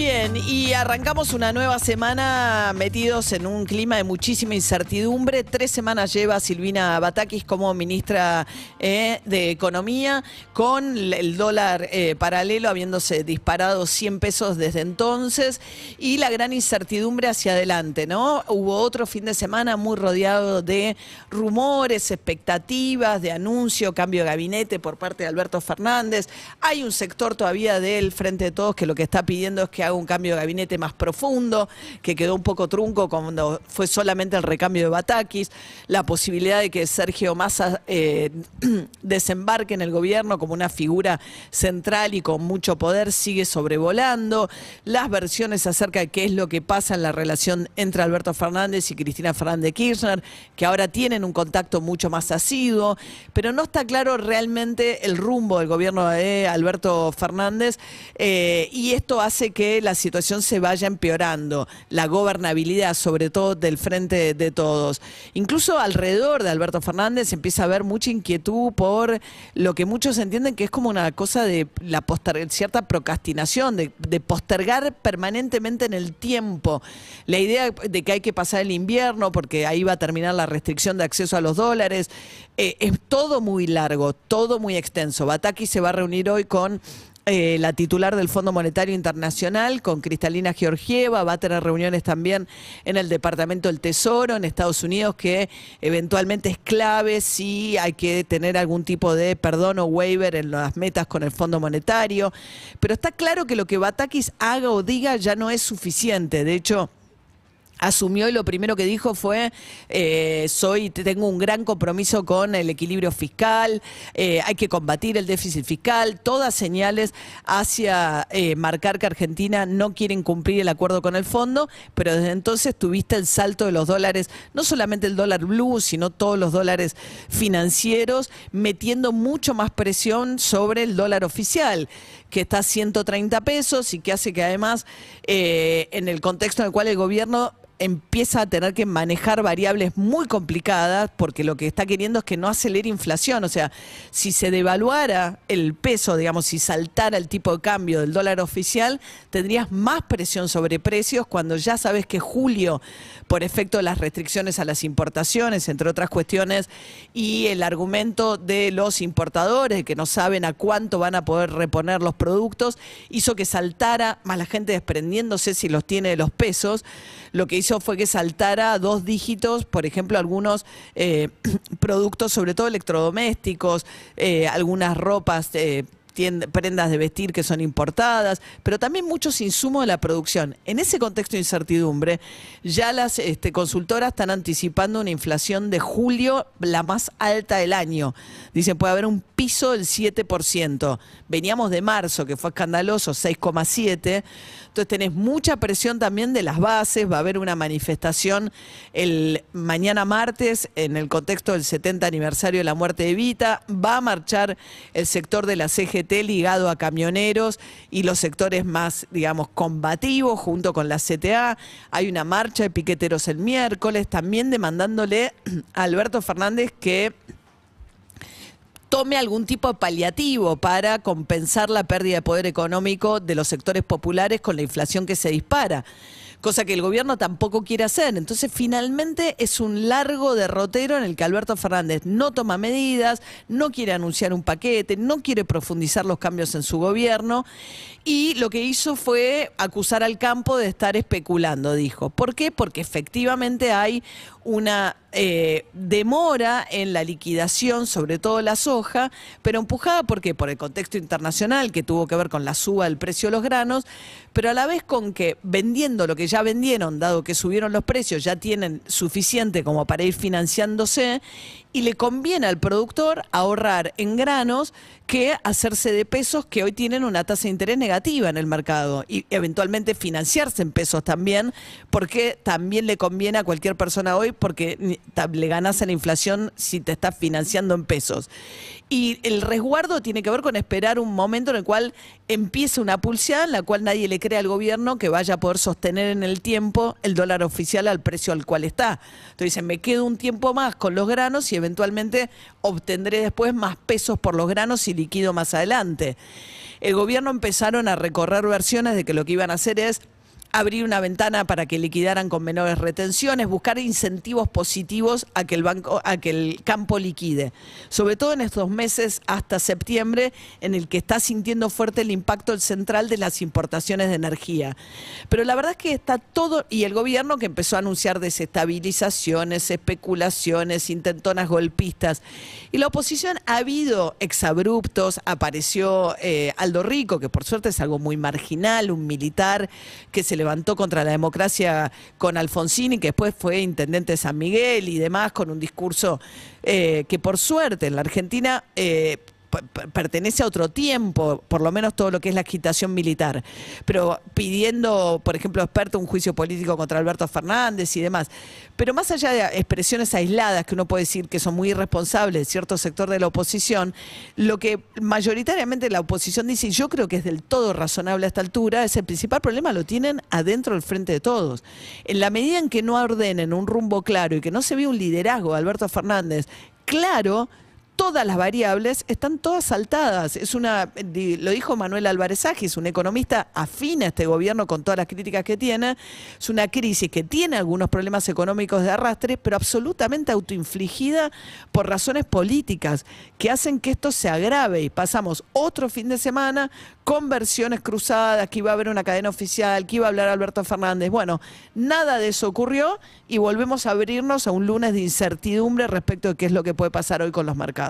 Bien, y arrancamos una nueva semana metidos en un clima de muchísima incertidumbre. Tres semanas lleva Silvina Batakis como ministra eh, de Economía, con el dólar eh, paralelo habiéndose disparado 100 pesos desde entonces y la gran incertidumbre hacia adelante, ¿no? Hubo otro fin de semana muy rodeado de rumores, expectativas, de anuncio, cambio de gabinete por parte de Alberto Fernández. Hay un sector todavía del Frente de Todos que lo que está pidiendo es que un cambio de gabinete más profundo, que quedó un poco trunco cuando fue solamente el recambio de Batakis, la posibilidad de que Sergio Massa eh, desembarque en el gobierno como una figura central y con mucho poder sigue sobrevolando, las versiones acerca de qué es lo que pasa en la relación entre Alberto Fernández y Cristina Fernández Kirchner, que ahora tienen un contacto mucho más asiduo, pero no está claro realmente el rumbo del gobierno de Alberto Fernández eh, y esto hace que la situación se vaya empeorando, la gobernabilidad sobre todo del frente de todos. Incluso alrededor de Alberto Fernández empieza a haber mucha inquietud por lo que muchos entienden que es como una cosa de la cierta procrastinación, de, de postergar permanentemente en el tiempo. La idea de que hay que pasar el invierno porque ahí va a terminar la restricción de acceso a los dólares, eh, es todo muy largo, todo muy extenso. Bataki se va a reunir hoy con eh, la titular del Fondo Monetario Internacional, con Cristalina Georgieva, va a tener reuniones también en el Departamento del Tesoro en Estados Unidos, que eventualmente es clave si hay que tener algún tipo de perdón o waiver en las metas con el Fondo Monetario. Pero está claro que lo que Batakis haga o diga ya no es suficiente. De hecho, asumió y lo primero que dijo fue eh, soy tengo un gran compromiso con el equilibrio fiscal eh, hay que combatir el déficit fiscal. Todas señales hacia eh, marcar que Argentina no quiere cumplir el acuerdo con el fondo pero desde entonces tuviste el salto de los dólares no solamente el dólar blue sino todos los dólares financieros metiendo mucho más presión sobre el dólar oficial que está a 130 pesos y que hace que además en el contexto en el cual el gobierno empieza a tener que manejar variables muy complicadas porque lo que está queriendo es que no acelere inflación. O sea, si se devaluara el peso, digamos, si saltara el tipo de cambio del dólar oficial, tendrías más presión sobre precios cuando ya sabes que julio, por efecto de las restricciones a las importaciones, entre otras cuestiones, y el argumento de los importadores que no saben a cuánto van a poder reponer los productos, hizo que saltara, más la gente desprendiéndose si los tiene de los pesos, lo que hizo fue que saltara dos dígitos, por ejemplo, algunos eh, productos, sobre todo electrodomésticos, eh, algunas ropas. Prendas de vestir que son importadas, pero también muchos insumos de la producción. En ese contexto de incertidumbre, ya las este, consultoras están anticipando una inflación de julio la más alta del año. Dicen, puede haber un piso del 7%. Veníamos de marzo, que fue escandaloso, 6,7%. Entonces tenés mucha presión también de las bases, va a haber una manifestación el mañana martes en el contexto del 70 aniversario de la muerte de Vita, va a marchar el sector de la CGT ligado a camioneros y los sectores más, digamos, combativos junto con la CTA, hay una marcha de piqueteros el miércoles, también demandándole a Alberto Fernández que tome algún tipo de paliativo para compensar la pérdida de poder económico de los sectores populares con la inflación que se dispara. Cosa que el gobierno tampoco quiere hacer. Entonces, finalmente es un largo derrotero en el que Alberto Fernández no toma medidas, no quiere anunciar un paquete, no quiere profundizar los cambios en su gobierno. Y lo que hizo fue acusar al campo de estar especulando, dijo. ¿Por qué? Porque efectivamente hay una eh, demora en la liquidación, sobre todo la soja, pero empujada ¿por qué? por el contexto internacional que tuvo que ver con la suba del precio de los granos, pero a la vez con que vendiendo lo que ya vendieron, dado que subieron los precios, ya tienen suficiente como para ir financiándose y le conviene al productor ahorrar en granos que hacerse de pesos que hoy tienen una tasa de interés negativa en el mercado y eventualmente financiarse en pesos también, porque también le conviene a cualquier persona hoy porque le ganas a la inflación si te estás financiando en pesos. Y el resguardo tiene que ver con esperar un momento en el cual empiece una pulseada en la cual nadie le cree al gobierno que vaya a poder sostener en el tiempo el dólar oficial al precio al cual está. Entonces me quedo un tiempo más con los granos y eventualmente obtendré después más pesos por los granos y liquido más adelante. El gobierno empezaron a recorrer versiones de que lo que iban a hacer es abrir una ventana para que liquidaran con menores retenciones, buscar incentivos positivos a que el banco, a que el campo liquide. Sobre todo en estos meses hasta septiembre, en el que está sintiendo fuerte el impacto central de las importaciones de energía. Pero la verdad es que está todo, y el gobierno que empezó a anunciar desestabilizaciones, especulaciones, intentonas golpistas. Y la oposición ha habido exabruptos, apareció eh, Aldo Rico, que por suerte es algo muy marginal, un militar que se levantó contra la democracia con Alfonsini, que después fue intendente de San Miguel y demás, con un discurso eh, que por suerte en la Argentina... Eh, pertenece a otro tiempo, por lo menos todo lo que es la agitación militar, pero pidiendo, por ejemplo, experto un juicio político contra Alberto Fernández y demás. Pero más allá de expresiones aisladas que uno puede decir que son muy irresponsables cierto sector de la oposición, lo que mayoritariamente la oposición dice, y yo creo que es del todo razonable a esta altura, es el principal problema lo tienen adentro del frente de todos. En la medida en que no ordenen un rumbo claro y que no se ve un liderazgo de Alberto Fernández claro, todas las variables están todas saltadas. Es una, lo dijo Manuel Álvarez es un economista afín a este gobierno con todas las críticas que tiene. Es una crisis que tiene algunos problemas económicos de arrastre, pero absolutamente autoinfligida por razones políticas que hacen que esto se agrave. Y pasamos otro fin de semana con versiones cruzadas, que iba a haber una cadena oficial, que iba a hablar Alberto Fernández. Bueno, nada de eso ocurrió y volvemos a abrirnos a un lunes de incertidumbre respecto de qué es lo que puede pasar hoy con los mercados.